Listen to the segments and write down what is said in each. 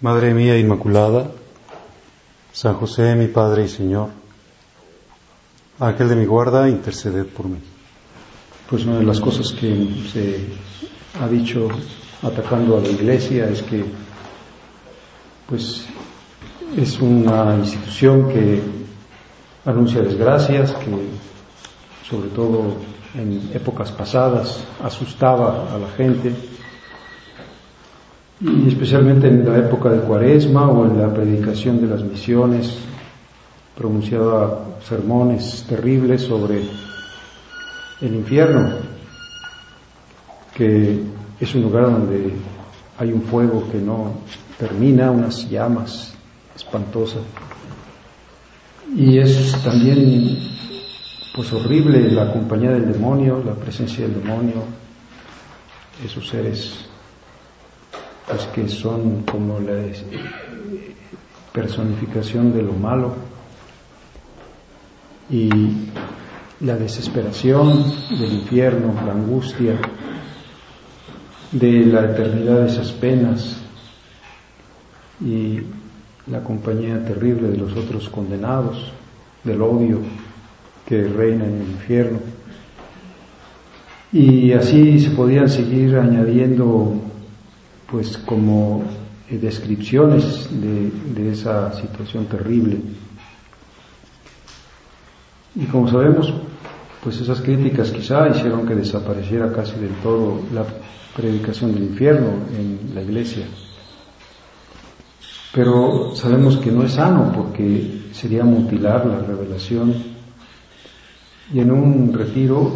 Madre mía Inmaculada, San José, mi Padre y Señor, Ángel de mi guarda, interceded por mí. Pues una de las cosas que se ha dicho atacando a la Iglesia es que pues es una institución que anuncia desgracias, que sobre todo en épocas pasadas asustaba a la gente y especialmente en la época de Cuaresma o en la predicación de las misiones, pronunciaba sermones terribles sobre el infierno, que es un lugar donde hay un fuego que no termina, unas llamas espantosas. Y es también pues horrible la compañía del demonio, la presencia del demonio, esos seres pues que son como la personificación de lo malo y la desesperación del infierno, la angustia de la eternidad de esas penas y la compañía terrible de los otros condenados, del odio que reina en el infierno. Y así se podían seguir añadiendo pues como eh, descripciones de, esa situación terrible. Y como sabemos, pues esas críticas quizá hicieron que desapareciera casi del todo la predicación del infierno en la iglesia. Pero sabemos que no es sano porque sería mutilar la revelación. Y en un retiro,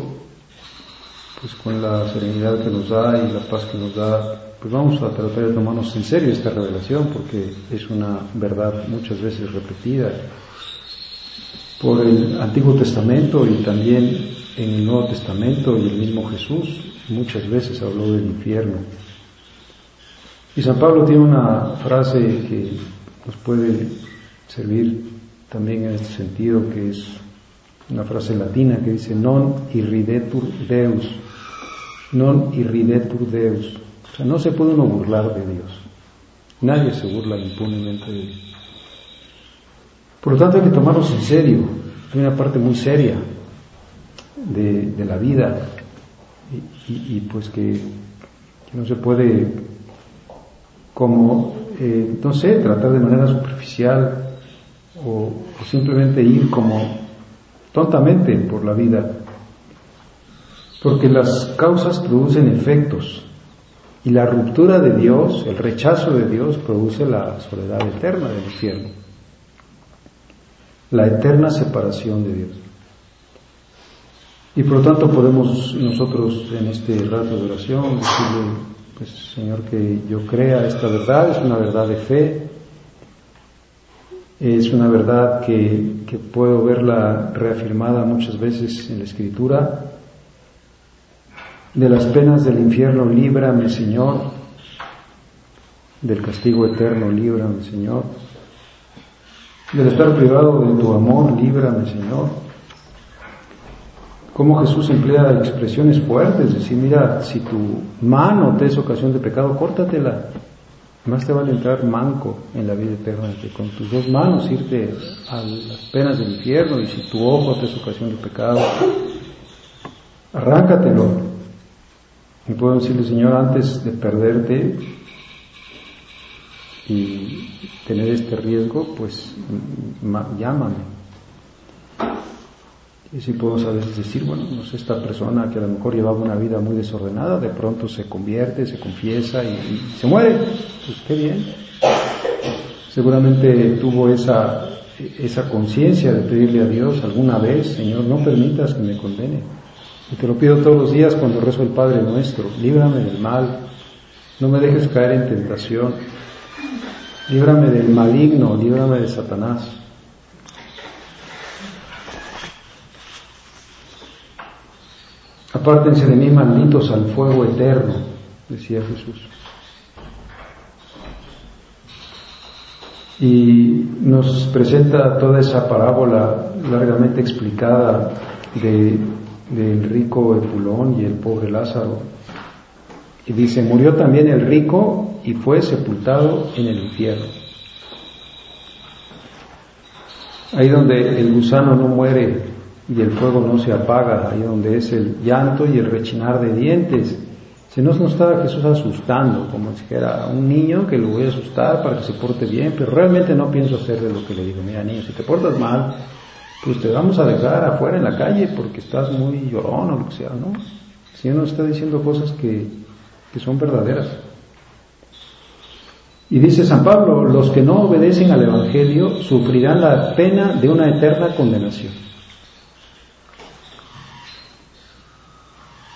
pues con la serenidad que nos da y la paz que nos da, pues vamos a tratar de tomarnos en serio esta revelación porque es una verdad muchas veces repetida por el Antiguo Testamento y también en el Nuevo Testamento y el mismo Jesús muchas veces habló del infierno. Y San Pablo tiene una frase que nos puede servir también en este sentido, que es una frase latina que dice non irridetur Deus, non irridetur Deus. O sea, no se puede uno burlar de Dios. Nadie se burla impunemente de Dios. Por lo tanto hay que tomarnos en serio. Hay una parte muy seria de, la vida y, pues que, no se puede como, eh, no sé, tratar de manera superficial o simplemente ir como tontamente por la vida. Porque las causas producen efectos y la ruptura de Dios, el rechazo de Dios, produce la soledad eterna del infierno. La eterna separación de Dios. Y por lo tanto podemos nosotros en este rato de oración decirle, pues Señor, que yo crea esta verdad, es una verdad de fe, es una verdad que, que puedo verla reafirmada muchas veces en la Escritura, de las penas del infierno, líbrame, Señor. Del castigo eterno, líbrame, Señor. Del estar privado de tu amor, líbrame, Señor. Cómo Jesús emplea expresiones fuertes, decir, mira, si tu mano te es ocasión de pecado, córtatela. Más te vale entrar manco en la vida eterna que con tus dos manos irte a las penas del infierno y si tu ojo te es ocasión de pecado, arráncatelo. Y puedo decirle, Señor, antes de perderte y tener este riesgo, pues llámame. Y si podemos a veces decir, bueno, no sé, esta persona que a lo mejor llevaba una vida muy desordenada, de pronto se convierte, se confiesa y, se muere. Pues qué bien. Seguramente tuvo esa, esa conciencia de pedirle a Dios alguna vez, Señor, no permitas que me condene. Y te lo pido todos los días cuando rezo el Padre nuestro, líbrame del mal, no me dejes caer en tentación. líbrame del maligno, líbrame de Satanás. Apártense de mí, malditos, al fuego eterno, decía Jesús. Y nos presenta toda esa parábola largamente explicada de, del rico Epulón y el pobre Lázaro. Y dice, murió también el rico y fue sepultado en el infierno. Ahí donde el gusano no muere y el fuego no se apaga, ahí donde es el llanto y el rechinar de dientes. Si no nos estaba Jesús asustando, como si fuera un niño que lo voy a asustar para que se porte bien, pero realmente no pienso hacerle lo que le digo. Mira, niño, si te portas mal, pues te vamos a dejar afuera en la calle porque estás muy llorón o lo que sea, ¿no? Si uno está diciendo cosas que, que son verdaderas. Y dice San Pablo, los que no obedecen al Evangelio sufrirán la pena de una eterna condenación.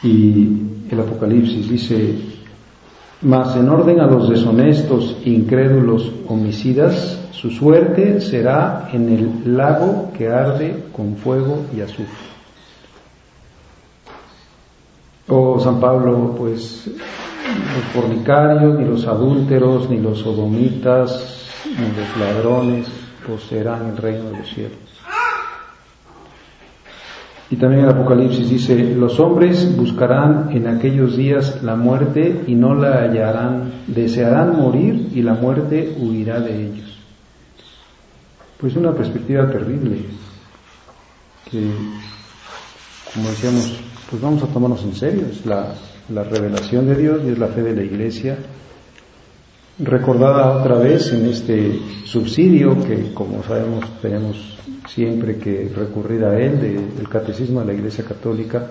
Y el Apocalipsis dice, mas en orden a los deshonestos, incrédulos, homicidas, su suerte será en el lago que arde con fuego y azufre. Oh San Pablo, pues los fornicarios, ni los adúlteros, ni los sodomitas, ni los ladrones poseerán el reino de los cielos. Y también el Apocalipsis dice, los hombres buscarán en aquellos días la muerte y no la hallarán, desearán morir y la muerte huirá de ellos. Pues una perspectiva terrible, que como decíamos, pues vamos a tomarnos en serio, es la, la revelación de Dios y es la fe de la Iglesia, recordada otra vez en este subsidio que como sabemos tenemos siempre que recurrir a él, del catecismo de la Iglesia Católica.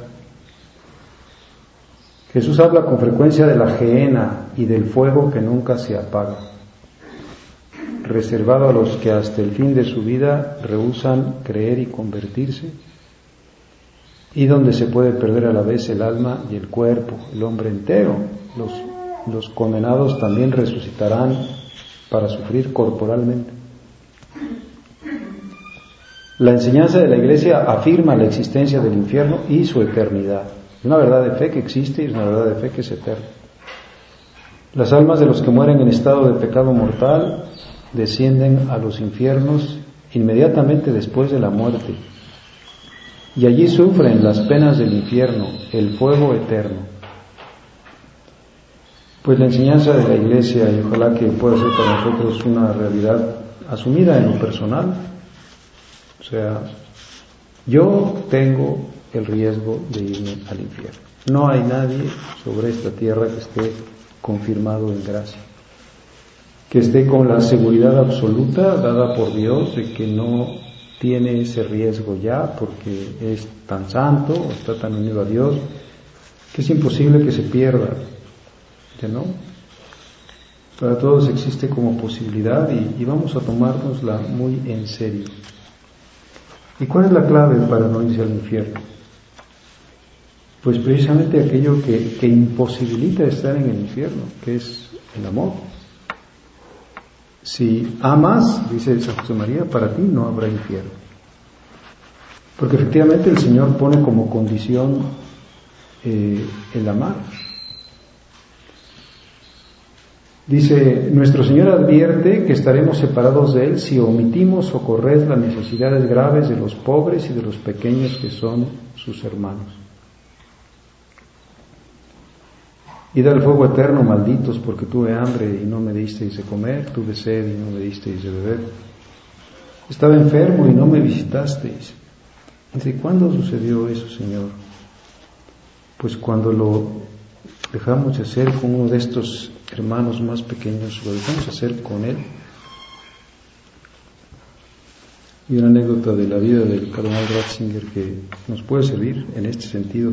Jesús habla con frecuencia de la gehenna y del fuego que nunca se apaga, reservado a los que hasta el fin de su vida rehusan creer y convertirse, y donde se puede perder a la vez el alma y el cuerpo, el hombre entero. Los, condenados también resucitarán para sufrir corporalmente. La enseñanza de la Iglesia afirma la existencia del infierno y su eternidad. Una verdad de fe que existe y es una verdad de fe que es eterna. Las almas de los que mueren en estado de pecado mortal descienden a los infiernos inmediatamente después de la muerte y allí sufren las penas del infierno, el fuego eterno. Pues la enseñanza de la Iglesia, y ojalá que pueda ser para nosotros una realidad asumida en lo personal, o sea, yo tengo el riesgo de irme al infierno. No hay nadie sobre esta tierra que esté confirmado en gracia, que esté con la seguridad absoluta dada por Dios de que no tiene ese riesgo ya porque es tan santo o está tan unido a Dios que es imposible que se pierda. ¿Ya no? Para todos existe como posibilidad y, y vamos a tomárnosla muy en serio. ¿Y cuál es la clave para no irse al infierno? Pues precisamente aquello que, que imposibilita estar en el infierno, que es el amor. Si amas, dice San José María, para ti no habrá infierno. Porque efectivamente el Señor pone como condición eh, el amar. Dice, nuestro Señor advierte que estaremos separados de Él si omitimos socorrer las necesidades graves de los pobres y de los pequeños que son sus hermanos. Id al fuego eterno, malditos, porque tuve hambre y no me disteis de comer, tuve sed y no me disteis de beber. Estaba enfermo y no me visitasteis. Dice, ¿cuándo sucedió eso, Señor? Pues cuando lo dejamos de hacer con uno de estos hermanos más pequeños, lo dejamos hacer con él. Y una anécdota de la vida del cardenal Ratzinger que nos puede servir en este sentido.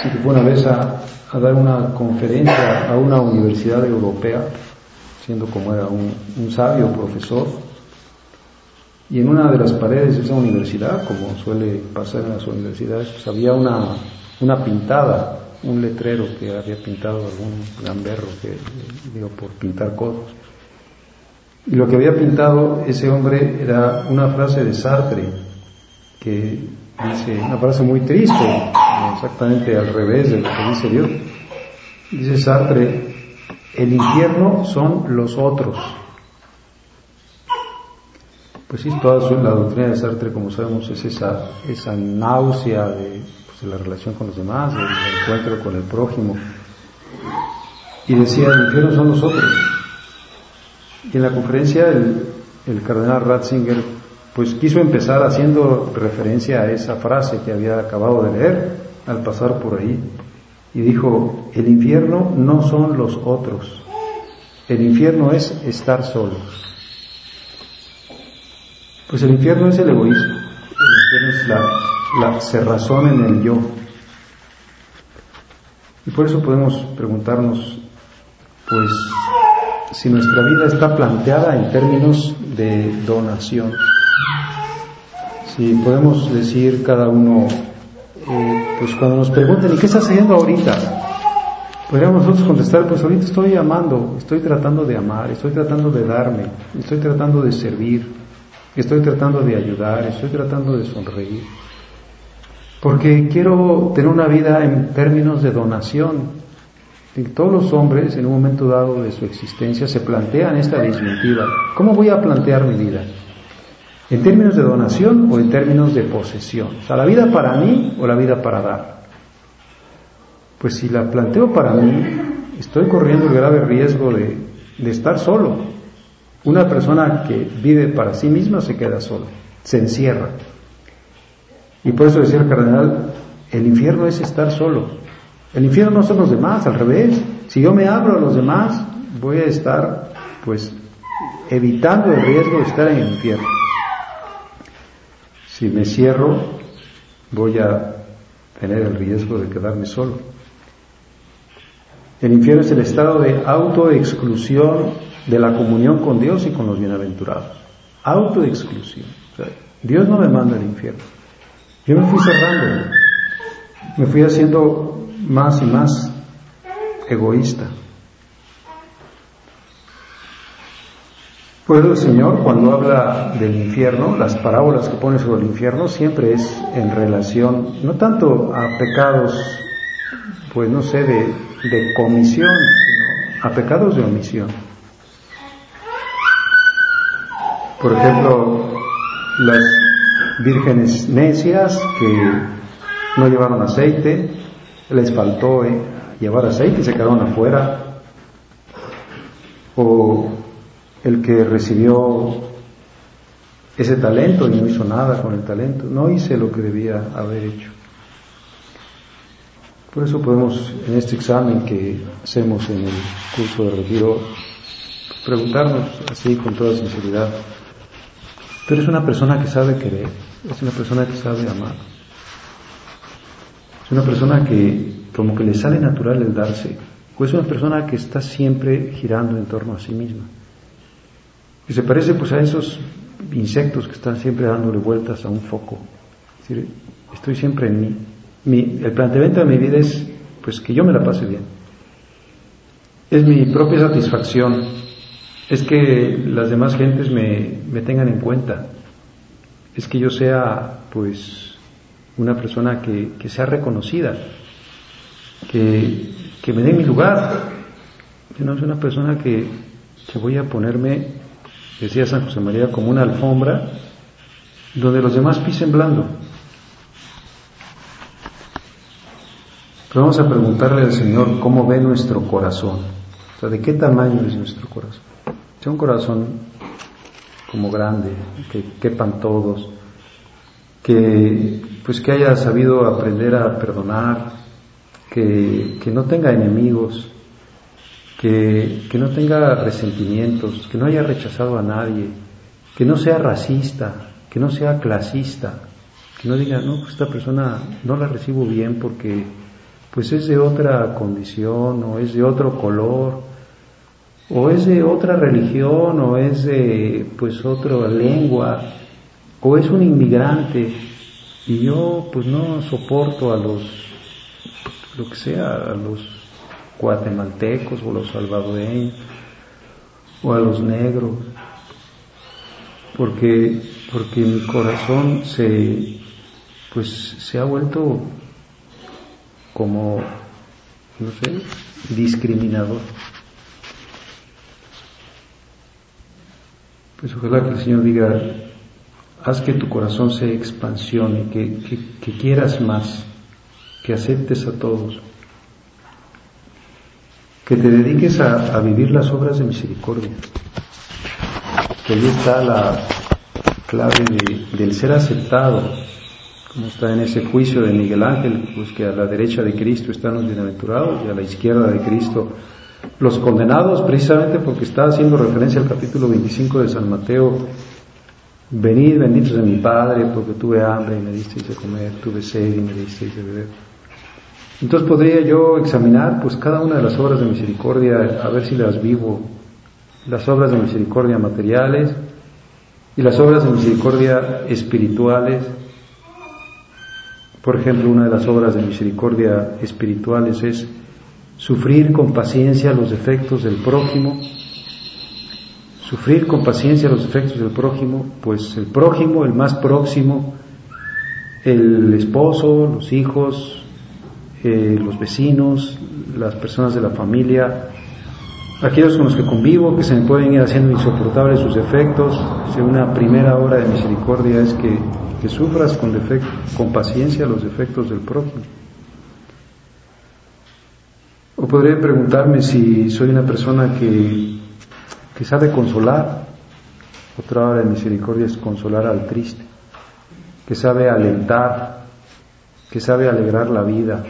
Así que fue una vez a, dar una conferencia a una universidad europea, siendo como era un, sabio profesor, y en una de las paredes de esa universidad, como suele pasar en las universidades, pues había una, una pintada un letrero que había pintado algún gamberro que digo por pintar cosas Y lo que había pintado ese hombre era una frase de Sartre, que dice, una frase muy triste, exactamente al revés de lo que dice Dios. Dice Sartre, el infierno son los otros. Pues sí, toda la doctrina de Sartre, como sabemos, es esa, esa náusea de, pues, de la relación con los demás, del encuentro con el prójimo. Y decía, el infierno son los otros. Y en la conferencia el, el cardenal Ratzinger pues quiso empezar haciendo referencia a esa frase que había acabado de leer al pasar por ahí. Y dijo, el infierno no son los otros, el infierno es estar solos. Pues el infierno es el egoísmo, el infierno es la, la cerrazón en el yo. Y por eso podemos preguntarnos, pues, si nuestra vida está planteada en términos de donación. Si podemos decir cada uno, pues cuando nos pregunten, ¿y qué estás haciendo ahorita? Podríamos nosotros contestar, pues ahorita estoy amando, estoy tratando de amar, estoy tratando de darme, estoy tratando de servir, estoy tratando de ayudar, estoy tratando de sonreír. Porque quiero tener una vida en términos de donación. Y todos los hombres, en un momento dado de su existencia, se plantean esta disyuntiva. ¿Cómo voy a plantear mi vida? ¿En términos de donación o en términos de posesión? O sea, ¿la vida para mí o la vida para dar? Pues si la planteo para mí, estoy corriendo el grave riesgo de, de estar solo. Una persona que vive para sí misma se queda sola, se encierra. Y por eso decía el cardenal, el infierno es estar solo. El infierno no son los demás, al revés. Si yo me abro a los demás, voy a estar, pues, evitando el riesgo de estar en el infierno. Si me cierro, voy a tener el riesgo de quedarme solo. El infierno es el estado de autoexclusión de la comunión con Dios y con los bienaventurados. Autoexclusión. Dios no me manda al infierno. Yo me fui cerrando, me fui haciendo más y más egoísta. Por eso el Señor cuando habla del infierno, las parábolas que pone sobre el infierno siempre es en relación, no tanto a pecados, pues no sé, de, comisión, sino a pecados de omisión. Por ejemplo, las vírgenes necias que no llevaron aceite, les faltó eh, llevar aceite y se quedaron afuera. O el que recibió ese talento y no hizo nada con el talento, no hice lo que debía haber hecho. Por eso podemos en este examen que hacemos en el curso de retiro preguntarnos así con toda sinceridad, ¿tú eres una persona que sabe querer? ¿Es una persona que sabe amar? ¿Es una persona que como que le sale natural el darse? ¿O es una persona que está siempre girando en torno a sí misma? Y se parece pues a esos insectos que están siempre dándole vueltas a un foco. Es decir, estoy siempre en mí el planteamiento de mi vida es pues que yo me la pase bien. Es mi propia satisfacción. Es que las demás gentes me, me tengan en cuenta. Es que yo sea pues una persona que, que sea reconocida. Que, que me dé mi lugar. Yo no soy una persona que, que voy a ponerme, decía San José María, como una alfombra donde los demás pisen blando. Pero vamos a preguntarle al Señor cómo ve nuestro corazón. O sea, ¿de qué tamaño es nuestro corazón? Es un corazón como grande, que quepan todos, que pues que haya sabido aprender a perdonar, que, que no tenga enemigos, que, que no tenga resentimientos, que no haya rechazado a nadie, que no sea racista, que no sea clasista, que no diga, no, pues esta persona no la recibo bien porque pues es de otra condición o es de otro color o es de otra religión o es de pues otra lengua o es un inmigrante y yo pues no soporto a los lo que sea a los guatemaltecos o los salvadoreños o a los negros porque, porque mi corazón se, pues, se ha vuelto como, no sé, discriminador. Pues ojalá que el Señor diga, haz que tu corazón se expansione, que, que, quieras más, que aceptes a todos, que te dediques a, vivir las obras de misericordia. Que ahí está la clave del ser aceptado, como está en ese juicio de Miguel Ángel, pues que a la derecha de Cristo están los bienaventurados y a la izquierda de Cristo los condenados, precisamente porque está haciendo referencia al capítulo 25 de San Mateo, venid benditos de mi Padre, porque tuve hambre y me disteis de comer, tuve sed y me disteis de beber. Entonces podría yo examinar pues cada una de las obras de misericordia, a ver si las vivo las obras de misericordia materiales y las obras de misericordia espirituales. Por ejemplo, una de las obras de misericordia espirituales es sufrir con paciencia los defectos del prójimo. Sufrir con paciencia los defectos del prójimo, pues el prójimo, el más próximo, el esposo, los hijos, eh, los vecinos, las personas de la familia, aquellos con los que convivo, que se me pueden ir haciendo insoportables sus efectos, si una primera hora de misericordia es que, sufras con, con paciencia los defectos del prójimo. O podría preguntarme si soy una persona que, que sabe consolar. Otra hora de misericordia es consolar al triste, que sabe alentar, que sabe alegrar la vida,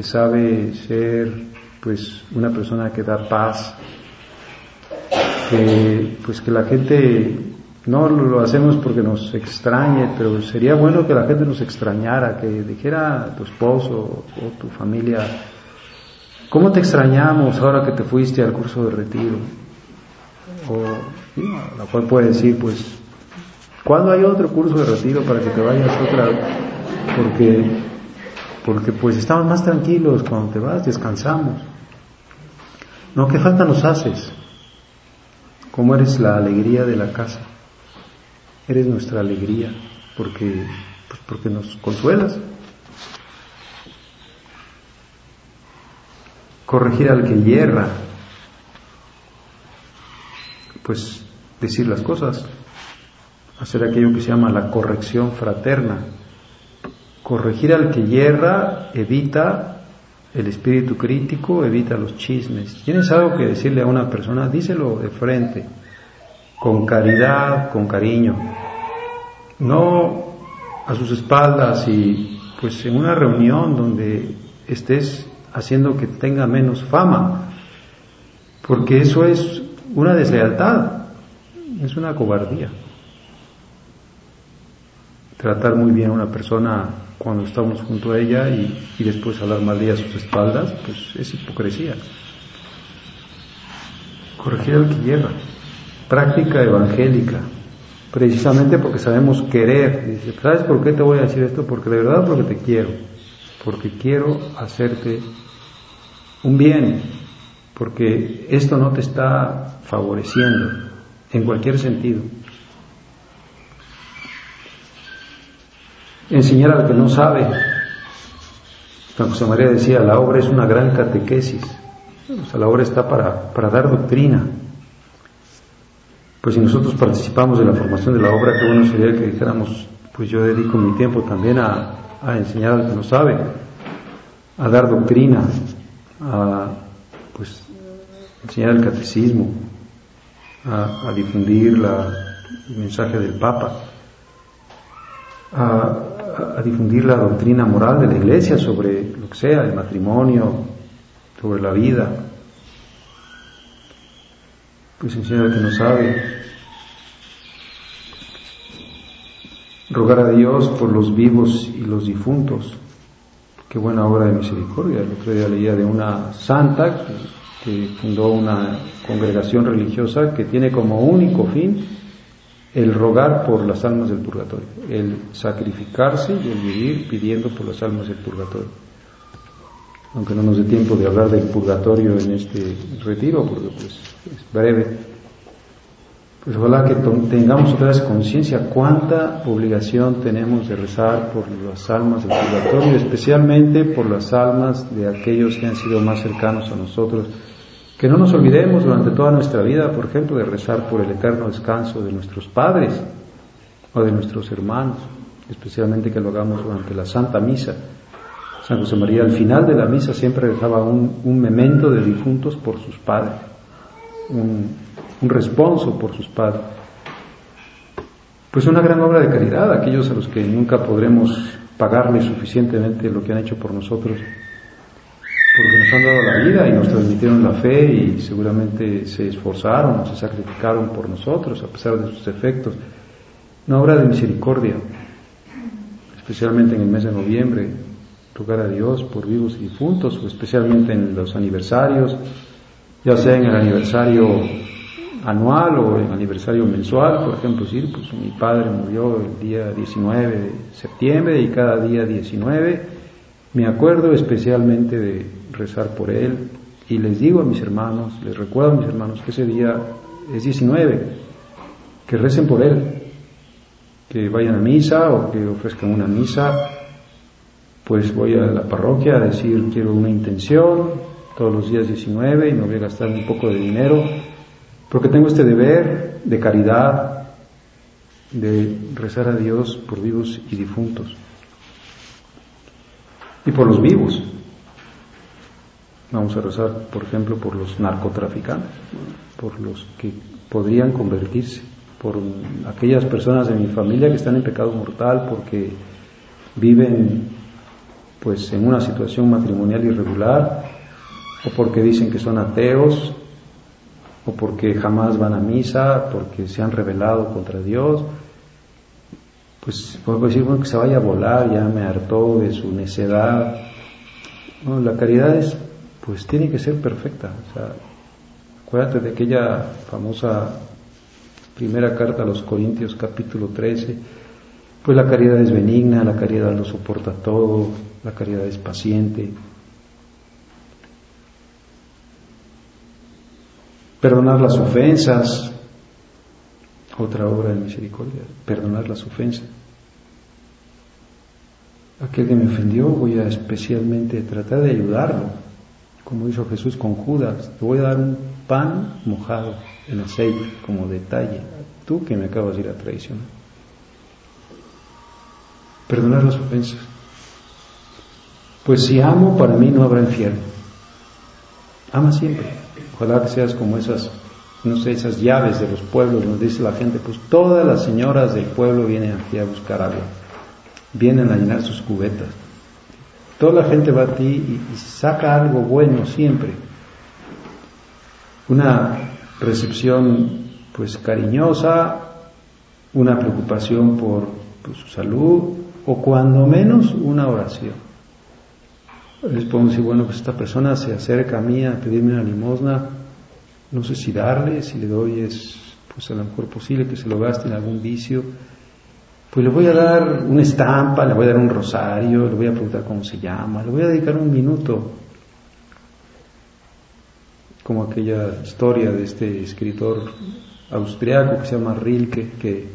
que sabe ser pues una persona que da paz, que pues que la gente no lo hacemos porque nos extrañe, pero sería bueno que la gente nos extrañara, que dijera tu esposo o tu familia, ¿cómo te extrañamos ahora que te fuiste al curso de retiro? O la cual puede decir, pues, ¿cuándo hay otro curso de retiro para que te vayas otra? Porque, porque pues estamos más tranquilos cuando te vas, descansamos. No, ¿qué falta nos haces? ¿Cómo eres la alegría de la casa? Eres nuestra alegría porque, pues porque nos consuelas. Corregir al que hierra, pues decir las cosas, hacer aquello que se llama la corrección fraterna. Corregir al que hierra evita el espíritu crítico evita los chismes. Tienes algo que decirle a una persona, díselo de frente, con caridad, con cariño. No a sus espaldas y pues en una reunión donde estés haciendo que tenga menos fama, porque eso es una deslealtad, es una cobardía. Tratar muy bien a una persona cuando estamos junto a ella y, después hablar mal de ella a sus espaldas, pues es hipocresía. Corregir al que lleva. Práctica evangélica. Precisamente porque sabemos querer. Dice, ¿sabes por qué te voy a decir esto? Porque de verdad porque te quiero. Porque quiero hacerte un bien. Porque esto no te está favoreciendo en cualquier sentido. Enseñar al que no sabe. San José María decía, la obra es una gran catequesis, o sea, la obra está para, para dar doctrina. Pues si nosotros participamos de la formación de la obra, qué bueno sería que dijéramos, pues yo dedico mi tiempo también a, a enseñar al que no sabe, a dar doctrina, a pues enseñar el catecismo, a, difundir la, el mensaje del Papa, a a, difundir la doctrina moral de la iglesia sobre lo que sea, el matrimonio, sobre la vida. Pues enseñar que no sabe. Rogar a Dios por los vivos y los difuntos. Qué buena obra de misericordia. El otro día leía de una santa que fundó una congregación religiosa que tiene como único fin el rogar por las almas del purgatorio, el sacrificarse y el vivir pidiendo por las almas del purgatorio. Aunque no nos dé tiempo de hablar del purgatorio en este retiro, porque pues es breve. Pues ojalá que tengamos otra vez conciencia cuánta obligación tenemos de rezar por las almas del purgatorio, especialmente por las almas de aquellos que han sido más cercanos a nosotros. Que no nos olvidemos durante toda nuestra vida, por ejemplo, de rezar por el eterno descanso de nuestros padres o de nuestros hermanos, especialmente que lo hagamos durante la Santa Misa. San José María al final de la misa siempre dejaba un, memento de difuntos por sus padres, un, un responso por sus padres. Pues una gran obra de caridad, aquellos a los que nunca podremos pagarles suficientemente lo que han hecho por nosotros, porque nos han dado la vida y nos transmitieron la fe y seguramente se esforzaron se sacrificaron por nosotros a pesar de sus efectos. Una obra de misericordia, especialmente en el mes de noviembre, rogar a Dios por vivos y difuntos, o especialmente en los aniversarios, ya sea en el aniversario anual o en aniversario mensual, por ejemplo, decir, pues mi padre murió el día 19 de septiembre y cada día 19 me acuerdo especialmente de rezar por él y les digo a mis hermanos, les recuerdo a mis hermanos que ese día es 19, que recen por él, que vayan a misa o que ofrezcan una misa, pues voy a la parroquia a decir quiero una intención todos los días 19 y me voy a gastar un poco de dinero porque tengo este deber de caridad, de rezar a Dios por vivos y difuntos. Y por los vivos. Vamos a rezar, por ejemplo, por los narcotraficantes, por los que podrían convertirse, por aquellas personas de mi familia que están en pecado mortal porque viven pues en una situación matrimonial irregular o porque dicen que son ateos o porque jamás van a misa, porque se han rebelado contra Dios, pues puedo decir, bueno, que se vaya a volar, ya me hartó de su necedad. La caridad es, pues tiene que ser perfecta. Acuérdate de aquella famosa primera carta a los Corintios capítulo 13, pues la caridad es benigna, la caridad lo soporta todo, la caridad es paciente, Perdonar las ofensas, otra obra de misericordia, perdonar las ofensas. Aquel que me ofendió voy a especialmente tratar de ayudarlo, como hizo Jesús con Judas. Te voy a dar un pan mojado en aceite como detalle. Tú que me acabas de ir a traicionar. Perdonar las ofensas. Pues si amo, para mí no habrá infierno. Ama siempre. Ojalá que seas como esas, no sé, esas llaves de los pueblos, nos dice la gente, pues todas las señoras del pueblo vienen aquí a buscar agua, vienen a llenar sus cubetas. Toda la gente va a ti y, saca algo bueno siempre. Una recepción pues cariñosa, una preocupación por su salud o cuando menos una oración les podemos decir, bueno, pues esta persona se acerca a mí a pedirme una limosna, no sé si darle, si le doy es pues a lo mejor posible que se lo gaste en algún vicio, pues le voy a dar una estampa, le voy a dar un rosario, le voy a preguntar cómo se llama, le voy a dedicar un minuto, como aquella historia de este escritor austriaco que se llama Rilke, que,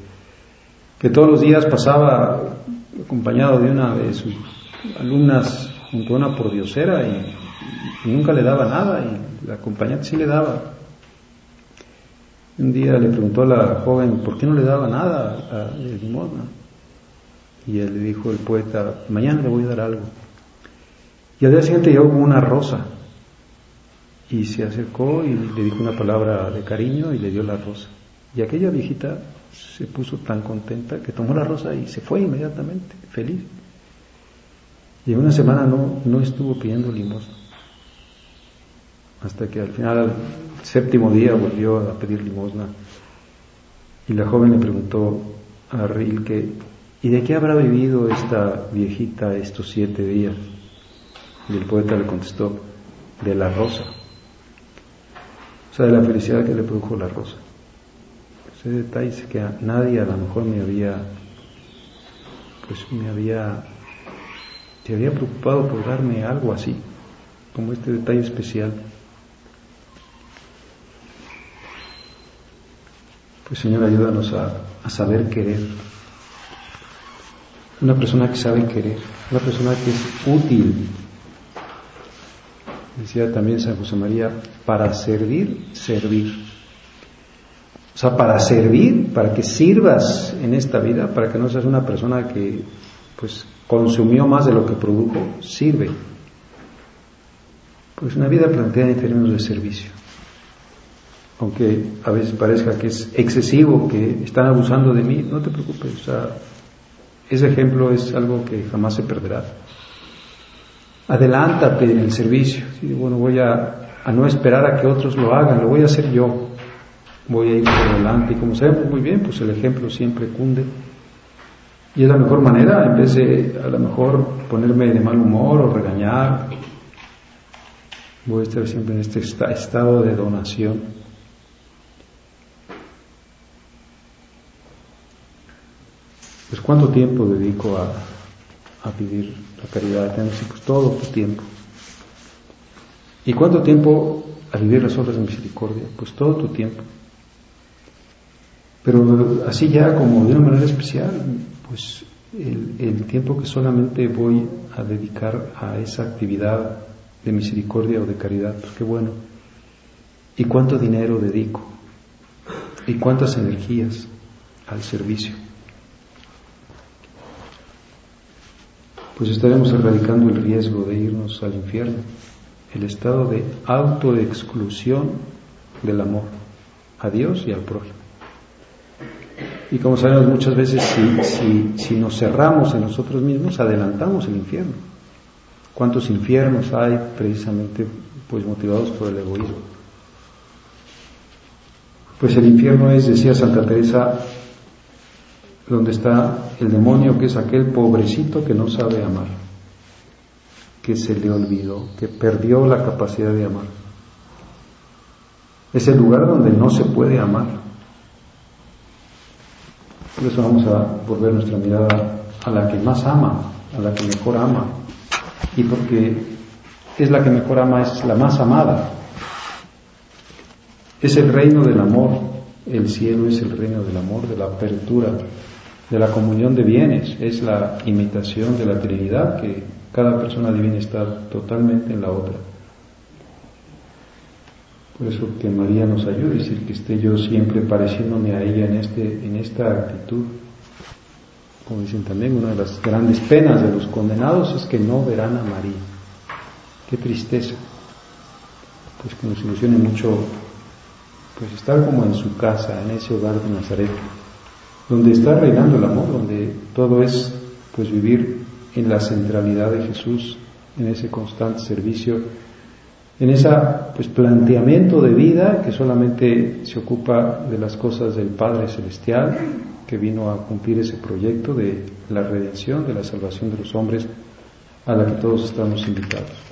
que todos los días pasaba acompañado de una de sus alumnas junto a una pordiosera y, nunca le daba nada y la acompañante sí le daba. Un día le preguntó a la joven, ¿por qué no le daba nada a el limosna? Y él le dijo el poeta, mañana le voy a dar algo. Y al día siguiente llegó con una rosa y se acercó y le dijo una palabra de cariño y le dio la rosa. Y aquella viejita se puso tan contenta que tomó la rosa y se fue inmediatamente, feliz. Y en una semana no, no estuvo pidiendo limosna. Hasta que al final, al séptimo día, volvió a pedir limosna. Y la joven le preguntó a Rilke, ¿y de qué habrá vivido esta viejita estos siete días? Y el poeta le contestó, de la rosa. O sea, de la felicidad que le produjo la rosa. Ese detalle es que nadie a lo mejor me había, pues me había te había preocupado por darme algo así, como este detalle especial. Pues Señor, ayúdanos a, saber querer. Una persona que sabe querer, una persona que es útil. Decía también San José María, para servir, servir. O sea, para servir, para que sirvas en esta vida, para que no seas una persona que pues consumió más de lo que produjo, sirve. Pues una vida planteada en términos de servicio aunque a veces parezca que es excesivo, que están abusando de mí, no te preocupes, o sea, ese ejemplo es algo que jamás se perderá. Adelántate en el servicio, bueno, voy a, no esperar a que otros lo hagan, lo voy a hacer yo, voy a ir por adelante y como sabemos muy bien, pues el ejemplo siempre cunde. Y es la mejor manera, en vez de a lo mejor ponerme de mal humor o regañar, voy a estar siempre en este estado de donación. Pues ¿cuánto tiempo dedico a, a vivir la caridad? Pues todo tu tiempo. ¿Y cuánto tiempo a vivir las obras de misericordia? Pues todo tu tiempo. Pero así ya como de una manera especial, pues el, el, tiempo que solamente voy a dedicar a esa actividad de misericordia o de caridad, pues qué bueno. ¿Y cuánto dinero dedico? ¿Y cuántas energías al servicio? Pues estaremos erradicando el riesgo de irnos al infierno, el estado de autoexclusión del amor a Dios y al prójimo. Y como sabemos muchas veces, si, si, nos cerramos en nosotros mismos, adelantamos el infierno. ¿Cuántos infiernos hay precisamente pues motivados por el egoísmo? Pues el infierno es, decía Santa Teresa, donde está el demonio, que es aquel pobrecito que no sabe amar, que se le olvidó, que perdió la capacidad de amar. Es el lugar donde no se puede amar. Por eso vamos a volver nuestra mirada a la que más ama, a la que mejor ama. Y porque es la que mejor ama, es la más amada. Es el reino del amor. El cielo es el reino del amor, de la apertura, de la comunión de bienes, es la imitación de la Trinidad, que cada persona divina está totalmente en la otra. Por eso que María nos ayude, es decir, que esté yo siempre pareciéndome a ella en, este, en esta actitud. Como dicen también, una de las grandes penas de los condenados es que no verán a María. Qué tristeza. Pues que nos ilusione mucho pues estar como en su casa, en ese hogar de Nazaret donde está reinando el amor, donde todo es pues vivir en la centralidad de Jesús, en ese constante servicio, en ese pues planteamiento de vida que solamente se ocupa de las cosas del Padre Celestial, que vino a cumplir ese proyecto de la redención, de la salvación de los hombres, a la que todos estamos invitados.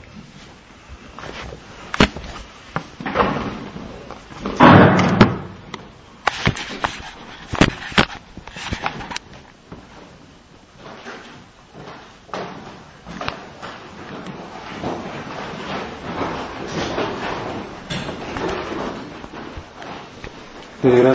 Te doy